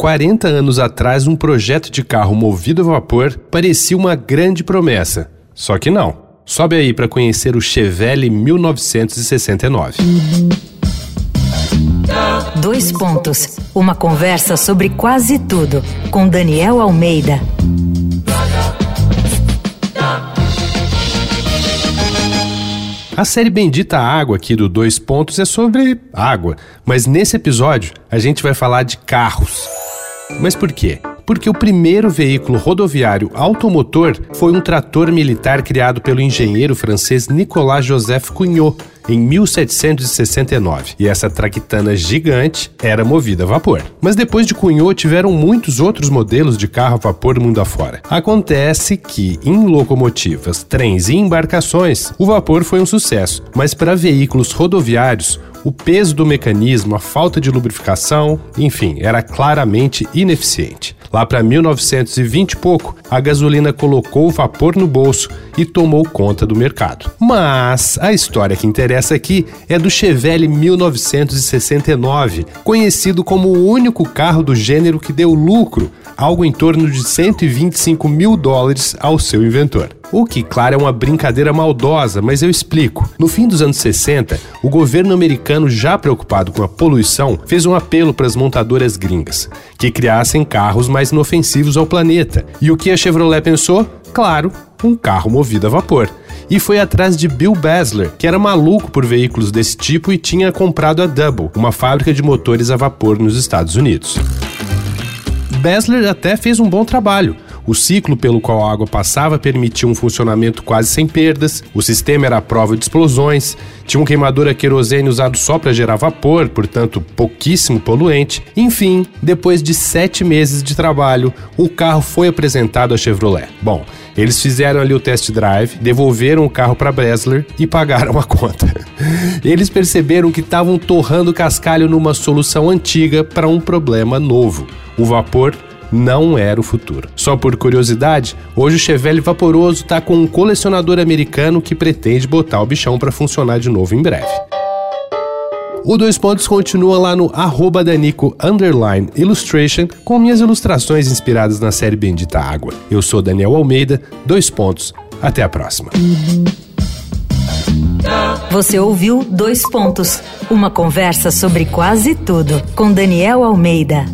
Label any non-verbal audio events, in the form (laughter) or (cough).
40 anos atrás, um projeto de carro movido a vapor parecia uma grande promessa. Só que não. Sobe aí para conhecer o Chevelle 1969. Dois pontos. Uma conversa sobre quase tudo com Daniel Almeida. A série Bendita Água aqui do Dois Pontos é sobre água, mas nesse episódio a gente vai falar de carros. Mas por quê? porque o primeiro veículo rodoviário automotor foi um trator militar criado pelo engenheiro francês Nicolas Joseph Cugnot em 1769, e essa traquitana gigante era movida a vapor. Mas depois de Cunhot tiveram muitos outros modelos de carro a vapor mundo afora. Acontece que em locomotivas, trens e embarcações, o vapor foi um sucesso, mas para veículos rodoviários, o peso do mecanismo, a falta de lubrificação, enfim, era claramente ineficiente. Lá para 1920 e pouco, a gasolina colocou o vapor no bolso e tomou conta do mercado. Mas a história que interessa aqui é do Chevelle 1969, conhecido como o único carro do gênero que deu lucro, algo em torno de 125 mil dólares ao seu inventor. O que, claro, é uma brincadeira maldosa, mas eu explico. No fim dos anos 60, o governo americano, já preocupado com a poluição, fez um apelo para as montadoras gringas que criassem carros mais inofensivos ao planeta. E o que a Chevrolet pensou? Claro, um carro movido a vapor e foi atrás de Bill Basler, que era maluco por veículos desse tipo e tinha comprado a Double, uma fábrica de motores a vapor nos Estados Unidos. Basler até fez um bom trabalho. O ciclo pelo qual a água passava permitia um funcionamento quase sem perdas, o sistema era à prova de explosões, tinha um queimador a querosene usado só para gerar vapor, portanto pouquíssimo poluente. Enfim, depois de sete meses de trabalho, o carro foi apresentado à Chevrolet. Bom, eles fizeram ali o test drive, devolveram o carro para Bresler e pagaram a conta. (laughs) Eles perceberam que estavam torrando cascalho numa solução antiga para um problema novo. O vapor não era o futuro. Só por curiosidade, hoje o Chevelle Vaporoso está com um colecionador americano que pretende botar o bichão para funcionar de novo em breve. O Dois Pontos continua lá no arroba Danico Illustration com minhas ilustrações inspiradas na série Bendita Água. Eu sou Daniel Almeida, Dois Pontos, até a próxima. Você ouviu Dois Pontos, uma conversa sobre quase tudo com Daniel Almeida.